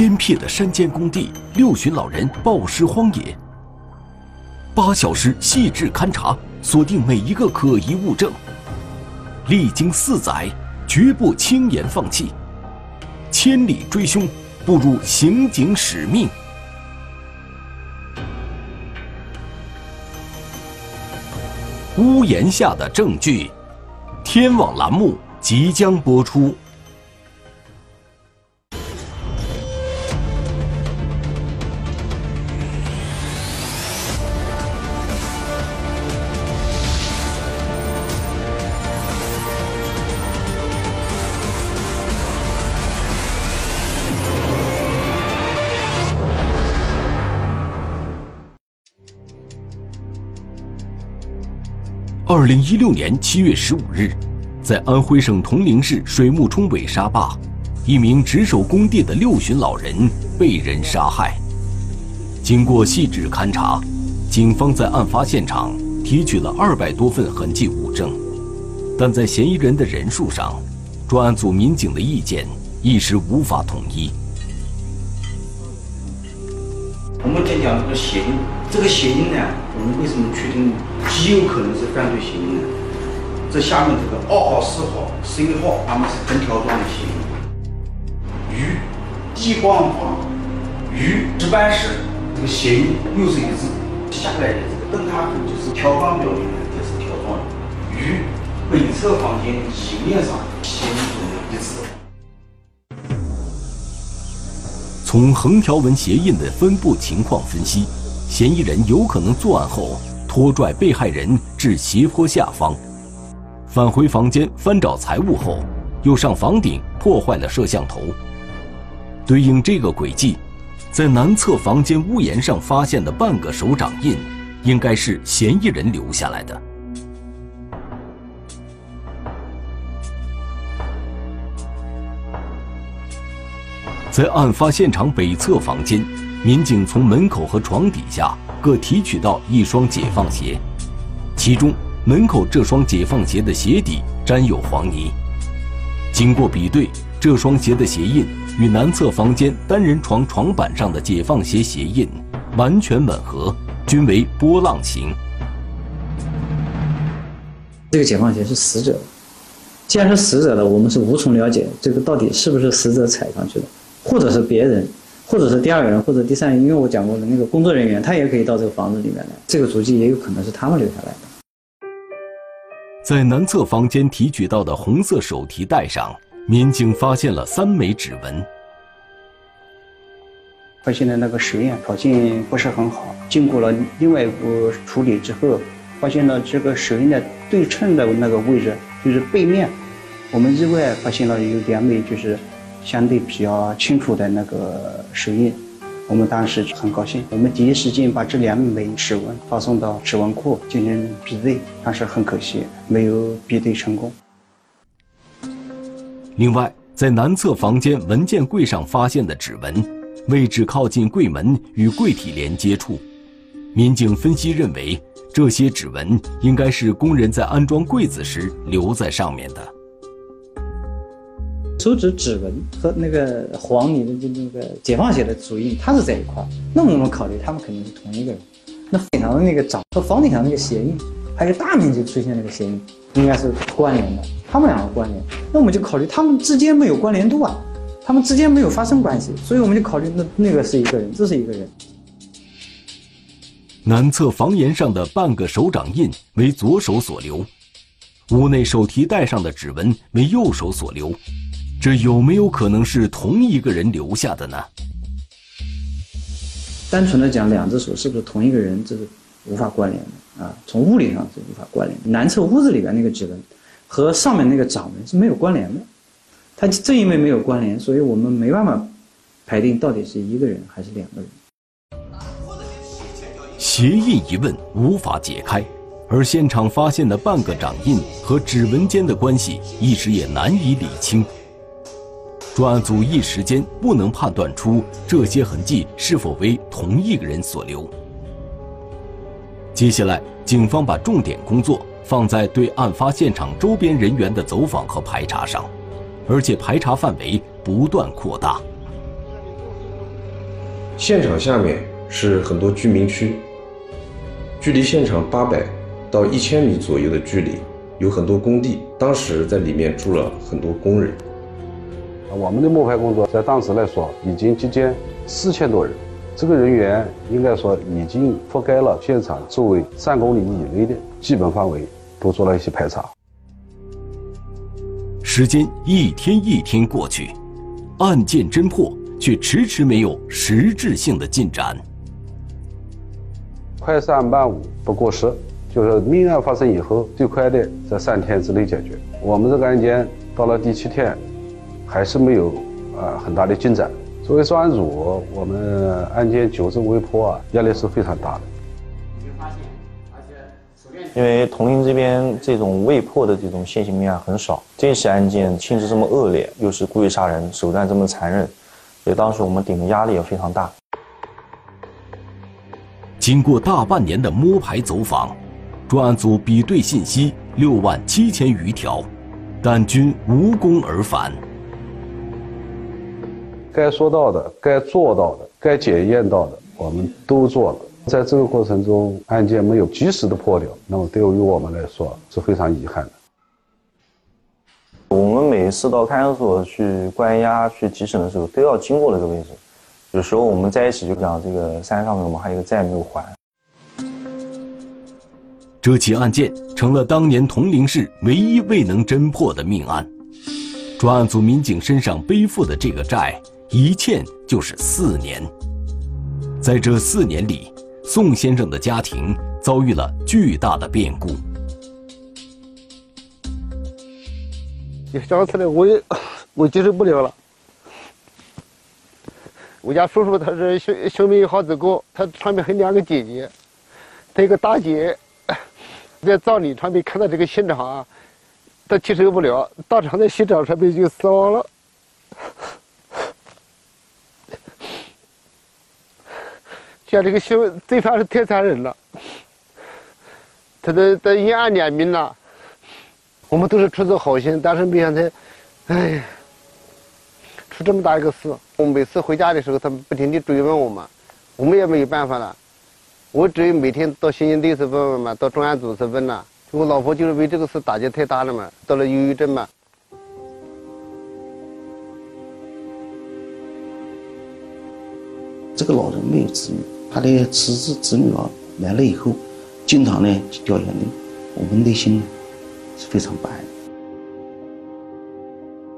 偏僻的山间工地，六旬老人暴尸荒野。八小时细致勘查，锁定每一个可疑物证。历经四载，绝不轻言放弃。千里追凶，步入刑警使命。屋檐下的证据，天网栏目即将播出。二零一六年七月十五日，在安徽省铜陵市水木冲尾沙坝，一名值守工地的六旬老人被人杀害。经过细致勘查，警方在案发现场提取了二百多份痕迹物证，但在嫌疑人的人数上，专案组民警的意见一时无法统一。我们先讲这个嫌疑，这个嫌疑呢，我们为什么确定极有可能是犯罪嫌疑人？这下面这个二号、四号、十一号，他们是横条状的嫌疑。与激光法与值班室这个嫌疑又是一致。下来的这个灯塔痕就是条状表面的，也是条状的，与北侧房间洗面上嫌疑一致。从横条纹鞋印的分布情况分析，嫌疑人有可能作案后拖拽被害人至斜坡下方，返回房间翻找财物后，又上房顶破坏了摄像头。对应这个轨迹，在南侧房间屋檐上发现的半个手掌印，应该是嫌疑人留下来的。在案发现场北侧房间，民警从门口和床底下各提取到一双解放鞋，其中门口这双解放鞋的鞋底沾有黄泥。经过比对，这双鞋的鞋印与南侧房间单人床床板上的解放鞋鞋印完全吻合，均为波浪形。这个解放鞋是死者的，既然是死者的，我们是无从了解这个到底是不是死者踩上去的。或者是别人，或者是第二个人，或者第三人，因为我讲过的那个工作人员，他也可以到这个房子里面来，这个足迹也有可能是他们留下来的。在南侧房间提取到的红色手提袋上，民警发现了三枚指纹。发现的那个实验条件不是很好，经过了另外一步处理之后，发现了这个手印的对称的那个位置，就是背面，我们意外发现了有两枚，就是。相对比较清楚的那个手印，我们当时很高兴。我们第一时间把这两枚指纹发送到指纹库进行比对，但是很可惜没有比对成功。另外，在南侧房间文件柜上发现的指纹，位置靠近柜门与柜体连接处，民警分析认为，这些指纹应该是工人在安装柜子时留在上面的。手指指纹和那个黄泥的就那个解放鞋的足印，它是在一块儿。那我们考虑，他们肯定是同一个人。那顶上的那个掌和房顶上那个鞋印，还有大面积出现那个鞋印，应该是关联的。他们两个关联，那我们就考虑他们之间没有关联度啊，他们之间没有发生关系，所以我们就考虑那那个是一个人，这是一个人。南侧房檐上的半个手掌印为左手所留，屋内手提袋上的指纹为右手所留。这有没有可能是同一个人留下的呢？单纯的讲，两只手是不是同一个人，这是无法关联的啊。从物理上是无法关联。南侧屋子里边那个指纹和上面那个掌纹是没有关联的。它正因为没有关联，所以我们没办法排定到底是一个人还是两个人。鞋印疑问无法解开，而现场发现的半个掌印和指纹间的关系一时也难以理清。专案组一时间不能判断出这些痕迹是否为同一个人所留。接下来，警方把重点工作放在对案发现场周边人员的走访和排查上，而且排查范围不断扩大。现场下面是很多居民区，距离现场八百到一千米左右的距离，有很多工地，当时在里面住了很多工人。我们的摸排工作在当时来说已经接近四千多人，这个人员应该说已经覆盖了现场周围三公里以内的基本范围，都做了一些排查。时间一天一天过去，案件侦破却迟迟没有实质性的进展。快三办五不过时，就是命案发生以后，最快的在三天之内解决。我们这个案件到了第七天，还是没有啊很大的进展。作为专案组，我们案件纠正未破啊，压力是非常大的。因为铜陵这边这种未破的这种现行命案很少，这起案件性质这么恶劣，又是故意杀人，手段这么残忍，所以当时我们顶的压力也非常大。经过大半年的摸排走访，专案组比对信息六万七千余条，但均无功而返。该说到的、该做到的、该检验到的，我们都做了。在这个过程中，案件没有及时的破掉，那么对于我们来说是非常遗憾的。我们每一次到看守所去关押、去提审的时候，都要经过那个位置。有时候我们在一起就讲，这个山上面我们还有一个债没有还。这起案件成了当年铜陵市唯一未能侦破的命案。专案组民警身上背负的这个债，一欠就是四年。在这四年里，宋先生的家庭遭遇了巨大的变故。想起来我也 我接受不了了。我家叔叔他是小小命好子哥，他上面还两个姐姐，他一个大姐 在葬礼上面看到这个现场啊，他接受不了，当场在现场上面就死亡了。像这个小罪犯是太残忍了，他的的阴暗两面呐，我们都是出自好心，但是没想到，哎，出这么大一个事。我每次回家的时候，他们不停地追问我们，我们也没有办法了。我只有每天到刑警队去问问嘛，到专案组去问呐。我老婆就是为这个事打击太大了嘛，得了忧郁症嘛。这个老人没有子女，他的侄子侄女啊来了以后，经常呢掉眼泪，我们内心是非常不安。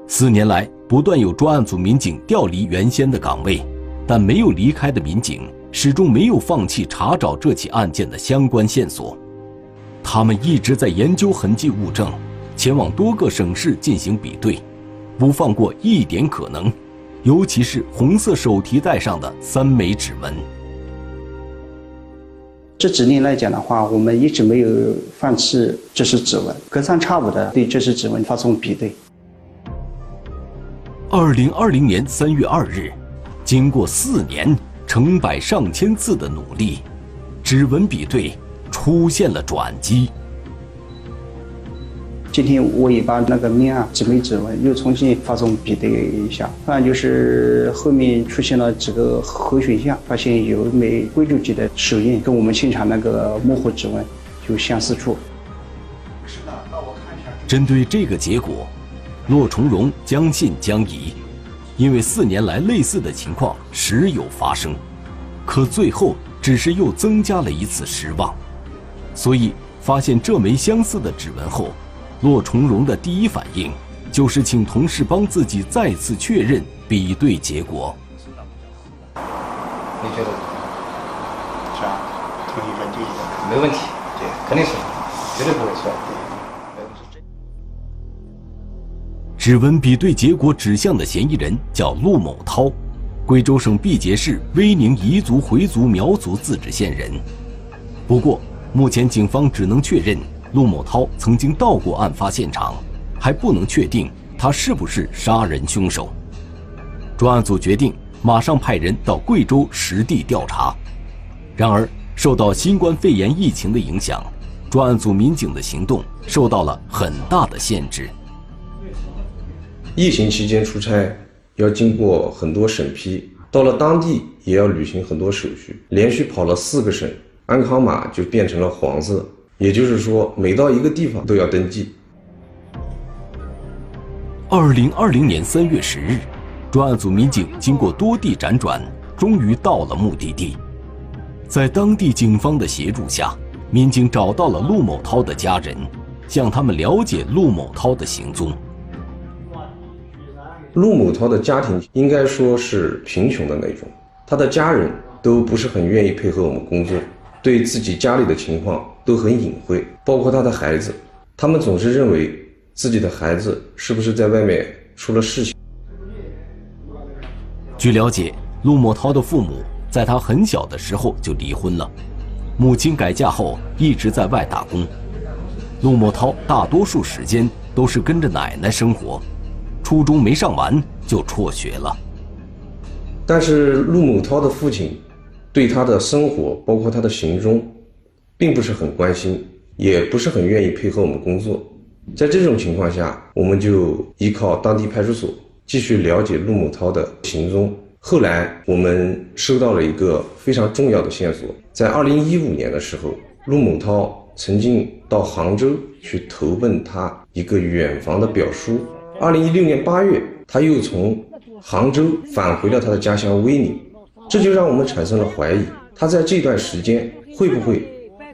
四年来，不断有专案组民警调离原先的岗位，但没有离开的民警始终没有放弃查找这起案件的相关线索。他们一直在研究痕迹物证，前往多个省市进行比对，不放过一点可能。尤其是红色手提袋上的三枚指纹。这几年来讲的话，我们一直没有放弃这些指纹，隔三差五的对这些指纹发送比对。二零二零年三月二日，经过四年成百上千次的努力，指纹比对出现了转机。今天我也把那个命案几枚指纹又重新发送比对一下，当然就是后面出现了几个核选项，发现有一枚贵州籍的手印跟我们现场那个模糊指纹有相似处。是的，那我看一下。针对这个结果，骆重荣将信将疑，因为四年来类似的情况时有发生，可最后只是又增加了一次失望，所以发现这枚相似的指纹后。骆重荣的第一反应就是请同事帮自己再次确认比对结果。你觉得？是吧？同意分第一个，没问题，对，肯定是，绝对不会错。指纹比对结果指向的嫌疑人叫陆某涛，贵州省毕节市威宁彝族回族苗族自治县人。不过，目前警方只能确认。陆某涛曾经到过案发现场，还不能确定他是不是杀人凶手。专案组决定马上派人到贵州实地调查。然而，受到新冠肺炎疫情的影响，专案组民警的行动受到了很大的限制。疫情期间出差要经过很多审批，到了当地也要履行很多手续，连续跑了四个省，安康码就变成了黄色，也就是说每到一个地方都要登记。二零二零年三月十日，专案组民警经过多地辗转，终于到了目的地。在当地警方的协助下，民警找到了陆某涛的家人，向他们了解陆某涛的行踪。陆某涛的家庭应该说是贫穷的那种，他的家人都不是很愿意配合我们工作，对自己家里的情况都很隐晦，包括他的孩子，他们总是认为自己的孩子是不是在外面出了事情。据了解，陆某涛的父母在他很小的时候就离婚了，母亲改嫁后一直在外打工，陆某涛大多数时间都是跟着奶奶生活。初中没上完就辍学了。但是陆某涛的父亲对他的生活，包括他的行踪，并不是很关心，也不是很愿意配合我们工作。在这种情况下，我们就依靠当地派出所继续了解陆某涛的行踪。后来我们收到了一个非常重要的线索，在二零一五年的时候，陆某涛曾经到杭州去投奔他一个远房的表叔。二零一六年八月，他又从杭州返回了他的家乡威宁，这就让我们产生了怀疑，他在这段时间会不会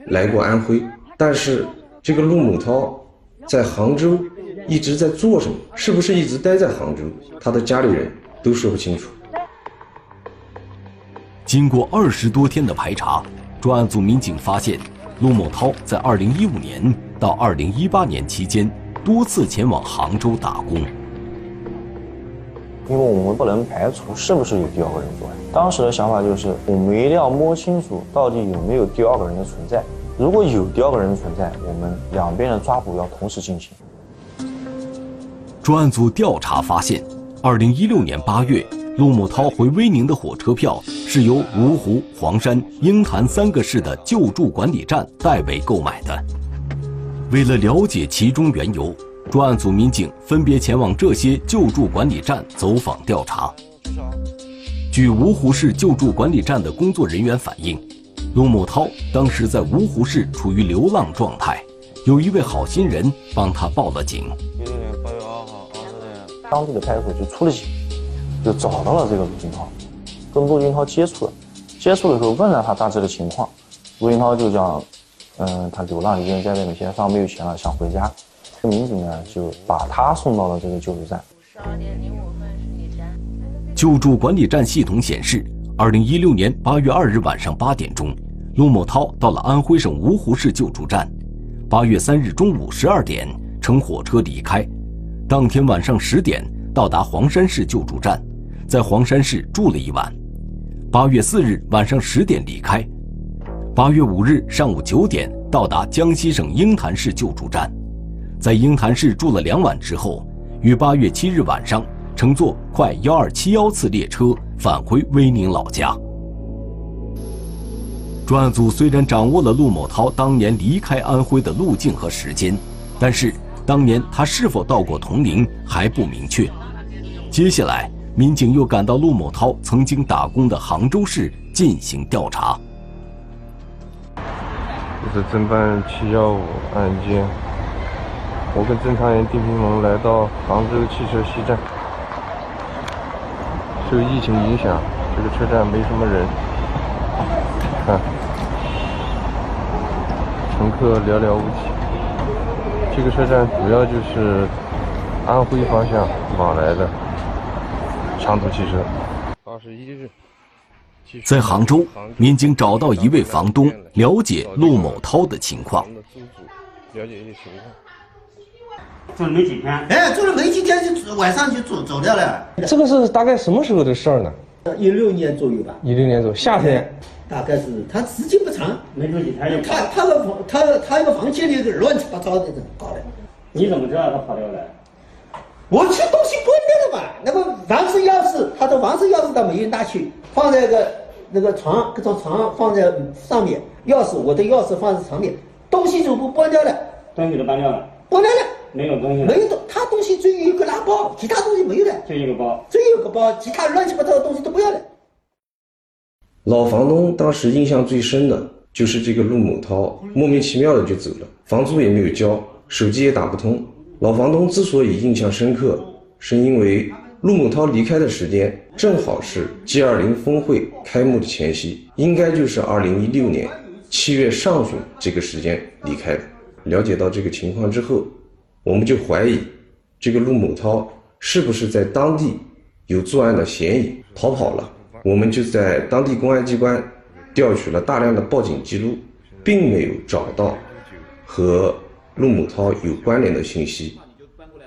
来过安徽？但是这个陆某涛在杭州一直在做什么？是不是一直待在杭州？他的家里人都说不清楚。经过二十多天的排查，专案组民警发现，陆某涛在二零一五年到二零一八年期间。多次前往杭州打工，因为我们不能排除是不是有第二个人作案。当时的想法就是，我们一定要摸清楚到底有没有第二个人的存在。如果有第二个人存在，我们两边的抓捕要同时进行。专案组调查发现，二零一六年八月，陆某涛回威宁的火车票是由芜湖、黄山、鹰潭三个市的救助管理站代为购买的。为了了解其中缘由，专案组民警分别前往这些救助管理站走访调查。据芜湖市救助管理站的工作人员反映，陆某涛当时在芜湖市处于流浪状态，有一位好心人帮他报了警。一六年八月二号二十点，当地的派出所就出了警，就找到了这个陆金涛，跟陆金涛接触了，接触的时候问了他大致的情况，陆金涛就讲。嗯，他流浪已经在外面，现在上没有钱了，想回家。民警呢就把他送到了这个救助站。救助管理站系统显示，二零一六年八月二日晚上八点钟，陆某涛到了安徽省芜湖市救助站。八月三日中午十二点乘火车离开，当天晚上十点到达黄山市救助站，在黄山市住了一晚。八月四日晚上十点离开。八月五日上午九点到达江西省鹰潭市救助站，在鹰潭市住了两晚之后，于八月七日晚上乘坐快幺二七幺次列车返回威宁老家。专案组虽然掌握了陆某涛当年离开安徽的路径和时间，但是当年他是否到过铜陵还不明确。接下来，民警又赶到陆某涛曾经打工的杭州市进行调查。这是侦办七幺五案件，我跟侦查员丁平龙来到杭州汽车西站。受疫情影响，这个车站没什么人，看，乘客寥寥无几。这个车站主要就是安徽方向往来的长途汽车。二十一日。在杭州，民警找到一位房东，了解陆某涛的情况。了解一些情况。住了没几天？哎，住了没几天就晚上就走走掉了。这个是大概什么时候的事儿呢？一六年左右吧。一六年左右，夏天。大概是他时间不长，没住几天就他他的房他他那个房间里个乱七八糟的搞的。你怎么知道他跑掉了？我去东西关掉了嘛，那个房子钥匙，他的房子钥匙倒没有拿去，放在个那个床，这张床放在上面，钥匙我的钥匙放在床面，东西全部搬掉了，东西都搬掉了，搬掉了，没有东西，没有东，他东西只有一个拉包，其他东西没有了，就一个包，只有一个包，其他乱七八糟的东西都不要了。老房东当时印象最深的就是这个陆某涛莫名其妙的就走了，房租也没有交，手机也打不通。老房东之所以印象深刻，是因为陆某涛离开的时间正好是 G20 峰会开幕的前夕，应该就是2016年七月上旬这个时间离开的。了解到这个情况之后，我们就怀疑这个陆某涛是不是在当地有作案的嫌疑，逃跑了。我们就在当地公安机关调取了大量的报警记录，并没有找到和陆某涛有关联的信息。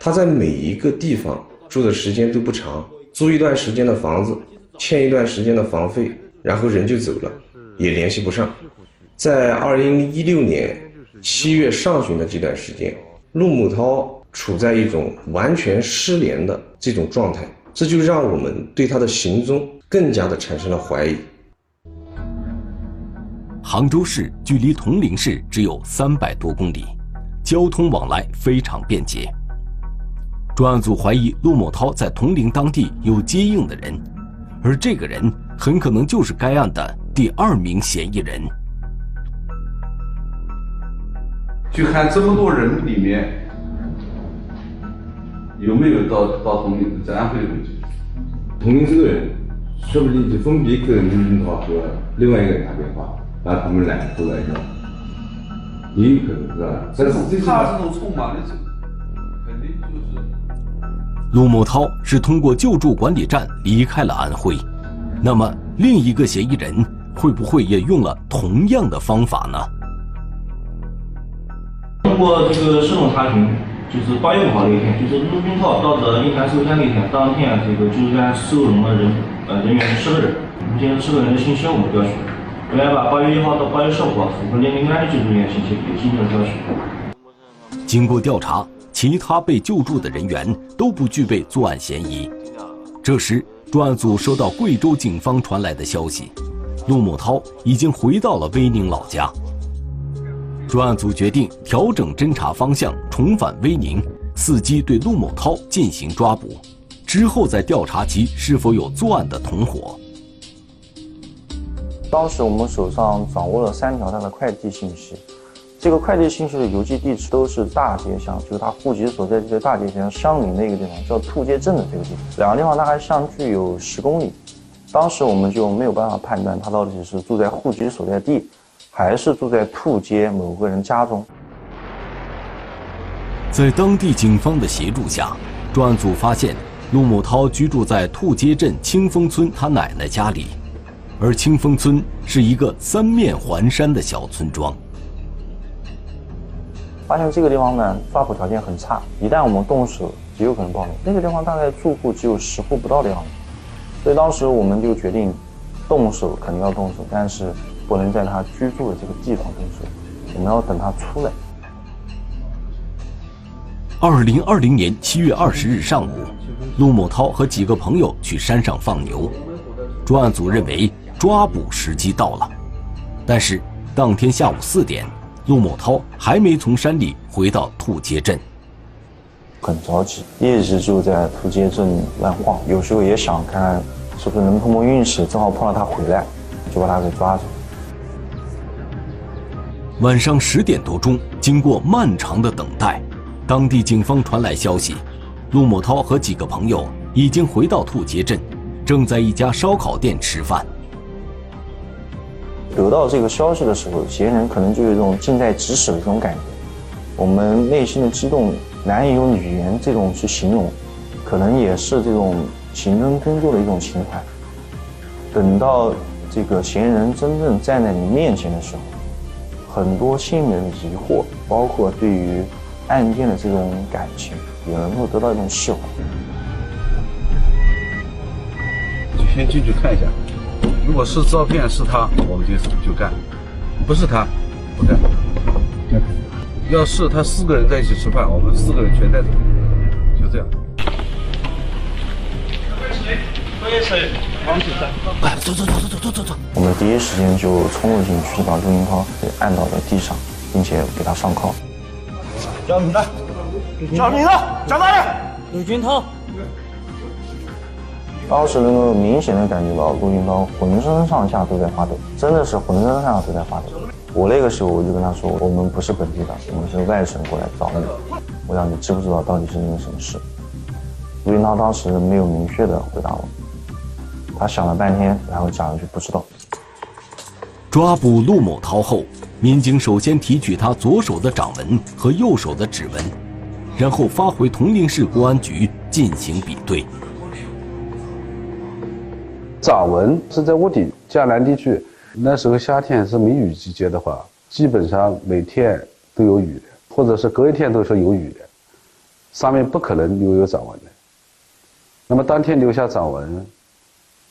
他在每一个地方住的时间都不长，租一段时间的房子，欠一段时间的房费，然后人就走了，也联系不上。在二零一六年七月上旬的这段时间，陆某涛处在一种完全失联的这种状态，这就让我们对他的行踪。更加的产生了怀疑。杭州市距离铜陵市只有三百多公里，交通往来非常便捷。专案组怀疑陆某涛在铜陵当地有接应的人，而这个人很可能就是该案的第二名嫌疑人。去看这么多人里面，有没有到到铜陵在安徽的位置？铜陵这个人。说不定就分别跟陆军涛和另外一个人打电话，把他们两个都来要，也有可能是吧？这种他这种匆忙的，这肯定就是。陆某涛是通过救助管理站离开了安徽，那么另一个嫌疑人会不会也用了同样的方法呢？通过这个系统查询，就是八月五号那一天，就是陆军涛到这银行收钱那天，当天这个救助站收容了人。呃，人员十个人，目前十个人的信息我们调取，我们把八月一号到八月十五号符合年龄安的救助人员信息也进行了调取。经过调查，其他被救助的人员都不具备作案嫌疑。这时，专案组收到贵州警方传来的消息，陆某涛已经回到了威宁老家。专案组决定调整侦查方向，重返威宁，伺机对陆某涛进行抓捕。之后再调查其是否有作案的同伙。当时我们手上掌握了三条他的快递信息，这个快递信息的邮寄地址都是大街乡，就是他户籍所在地的大街乡相邻的一个地方，叫兔街镇的这个地方。两个地方大概相距有十公里。当时我们就没有办法判断他到底是住在户籍所在地，还是住在兔街某个人家中。在当地警方的协助下，专案组发现。陆某涛居住在兔街镇清风村他奶奶家里，而清风村是一个三面环山的小村庄。发现这个地方呢，抓捕条件很差，一旦我们动手，极有可能暴露。那个地方大概住户只有十户不到的样子，所以当时我们就决定，动手肯定要动手，但是不能在他居住的这个地方动手，我们要等他出来。二零二零年七月二十日上午。陆某涛和几个朋友去山上放牛，专案组认为抓捕时机到了，但是当天下午四点，陆某涛还没从山里回到兔街镇，很着急，一直就在兔街镇乱晃，有时候也想看是不是能碰碰运气，正好碰到他回来，就把他给抓住。晚上十点多钟，经过漫长的等待，当地警方传来消息。陆某涛和几个朋友已经回到兔街镇，正在一家烧烤店吃饭。得到这个消息的时候，嫌疑人可能就有一种近在咫尺的这种感觉，我们内心的激动难以用语言这种去形容，可能也是这种刑侦工作的一种情怀。等到这个嫌疑人真正站在你面前的时候，很多心里的疑惑，包括对于案件的这种感情。也能够得到一种释怀。就先进去看一下，如果是照片是他，我们就就干；不是他，不干。要是他四个人在一起吃饭，我们四个人全带走，就这样。哎，王先生，快走走走走走走走！我们第一时间就冲了进去，把陆云涛给按倒在地上，并且给他上铐。叫你么？叫什么？叫哪里？陆军涛。当时能够明显的感觉到陆云涛浑身上下都在发抖，真的是浑身上下都在发抖。我那个时候我就跟他说，我们不是本地的，我们是外省过来找你，我想你知不知道到底是因为什么事？陆云涛当时没有明确的回答我。他想了半天，然后讲了句不知道。抓捕陆某涛后，民警首先提取他左手的掌纹和右手的指纹，然后发回铜陵市公安局进行比对。掌纹是在屋顶，江南地区那时候夏天是梅雨季节的话，基本上每天都有雨的，或者是隔一天都是有雨的，上面不可能留有掌纹的。那么当天留下掌纹，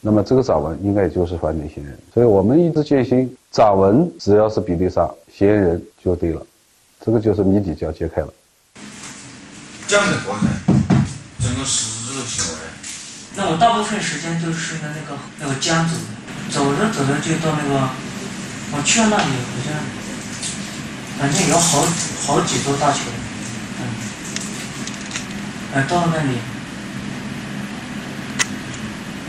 那么这个掌纹应该就是犯罪嫌疑人。所以我们一直坚信，掌纹只要是比例上，嫌疑人就对了，这个就是谜底就要揭开了。讲的过程，整个十日行为。那我大部分时间都是在那个那个江走的，走着走着就到那个，我去了那里好像，反正有好好几座大桥，嗯，哎到了那里，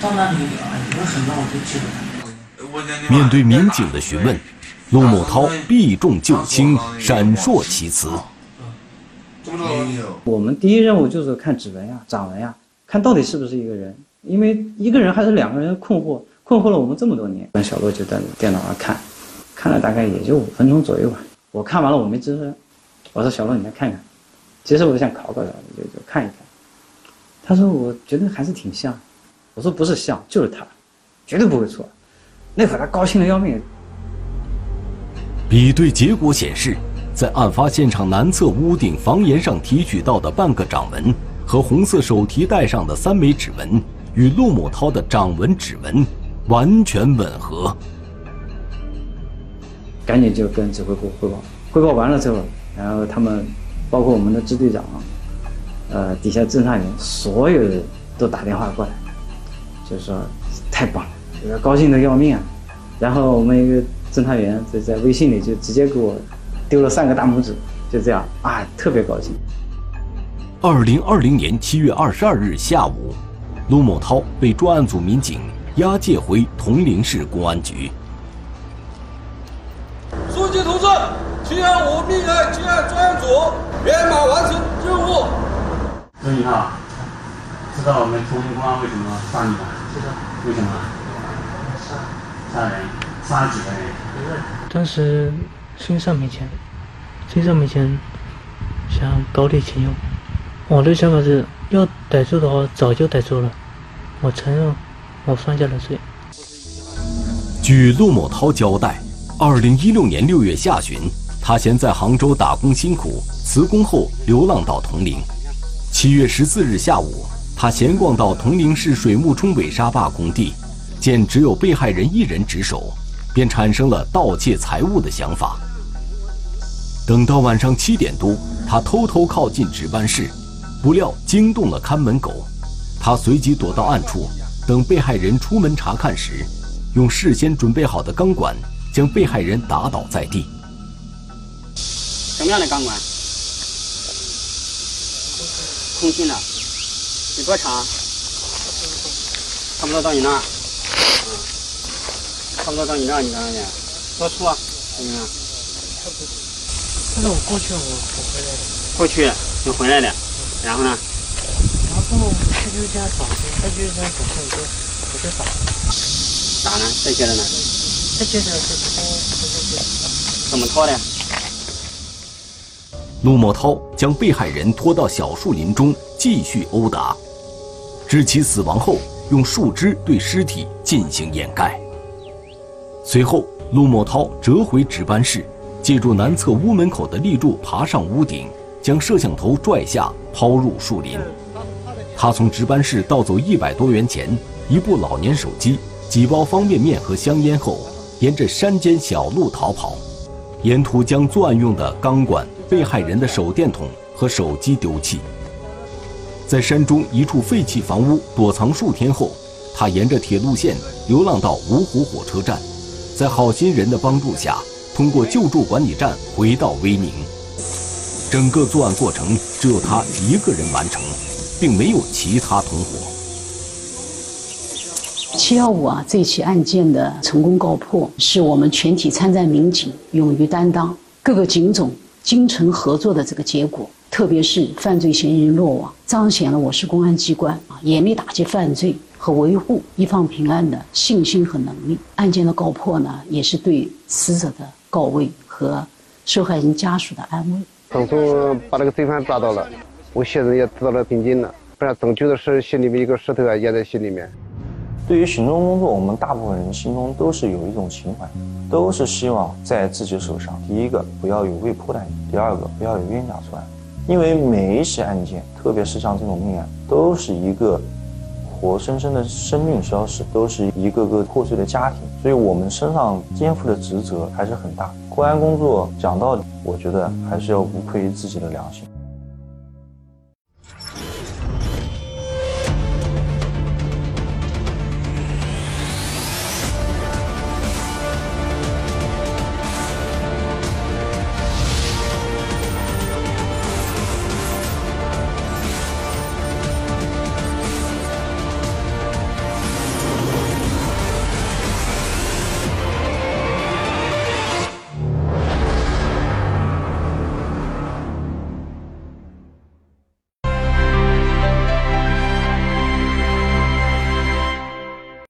到那里有什么我就记不得。面对民警的询问，陆某涛避重就轻，闪烁其词。我们第一任务就是看指纹呀、掌纹呀。看到底是不是一个人，因为一个人还是两个人困惑，困惑了我们这么多年。跟小洛就在电脑上看，看了大概也就五分钟左右吧。我看完了，我没吱声。我说小洛，你来看看。其实我想考考他，就就看一看。他说我觉得还是挺像。我说不是像，就是他，绝对不会错。那会儿他高兴的要命。比对结果显示，在案发现场南侧屋顶房檐上提取到的半个掌纹。和红色手提袋上的三枚指纹与陆某涛的掌纹指纹完全吻合，赶紧就跟指挥部汇报。汇报完了之后，然后他们，包括我们的支队长，呃，底下侦查员，所有人都打电话过来，就是说太棒了，这个高兴的要命啊。然后我们一个侦查员就在微信里就直接给我丢了三个大拇指，就这样啊，特别高兴。二零二零年七月二十二日下午，陆某涛被专案组民警押解回铜陵市公安局。书记同志，七二五命案结案专案组圆满完成任务。孙你好，知道我们铜陵公安为什么抓你吗？为什么？杀人，杀几个人？当时身上没钱，身上没钱，想搞点钱用。我的想法是要逮住的话，早就逮住了。我承认，我犯下了罪。据陆某涛交代，二零一六年六月下旬，他嫌在杭州打工辛苦，辞工后流浪到铜陵。七月十四日下午，他闲逛到铜陵市水木冲尾沙坝工地，见只有被害人一人值守，便产生了盗窃财物的想法。等到晚上七点多，他偷偷靠近值班室。不料惊动了看门狗，他随即躲到暗处，等被害人出门查看时，用事先准备好的钢管将被害人打倒在地。什么样的钢管？空心的，有多长？差不多到你那儿。嗯，差不多到你那儿，你看看去。多粗啊？怎么样？那我过去，我我回来的。过去就回来的。然后呢？然后他就这样打，他就这样打，我就我就打。打呢？再接着呢？再接着就拖，拖下去。怎么拖的？陆某涛将被害人拖到小树林中继续殴打，致其死亡后，用树枝对尸体进行掩盖。随后，陆某涛折回值班室，借助南侧屋门口的立柱爬上屋顶。将摄像头拽下，抛入树林。他从值班室盗走一百多元钱、一部老年手机、几包方便面和香烟后，沿着山间小路逃跑。沿途将作案用的钢管、被害人的手电筒和手机丢弃。在山中一处废弃房屋躲藏数天后，他沿着铁路线流浪到芜湖火车站，在好心人的帮助下，通过救助管理站回到威宁。整个作案过程只有他一个人完成，并没有其他同伙。七幺五啊，这起案件的成功告破，是我们全体参战民警勇于担当、各个警种精诚合作的这个结果。特别是犯罪嫌疑人落网，彰显了我市公安机关啊严厉打击犯罪和维护一方平安的信心和能力。案件的告破呢，也是对死者的告慰和受害人家属的安慰。当初把那个罪犯抓到了，我现在也得到了平静了，不然总觉得是心里面一个石头啊压在心里面。对于行动工作，我们大部分人心中都是有一种情怀，都是希望在自己手上，第一个不要有未破的案，第二个不要有冤假错案。因为每一起案件，特别是像这种命案，都是一个活生生的生命消失，都是一个个破碎的家庭，所以我们身上肩负的职责还是很大。公安工作讲道理，我觉得还是要无愧于自己的良心。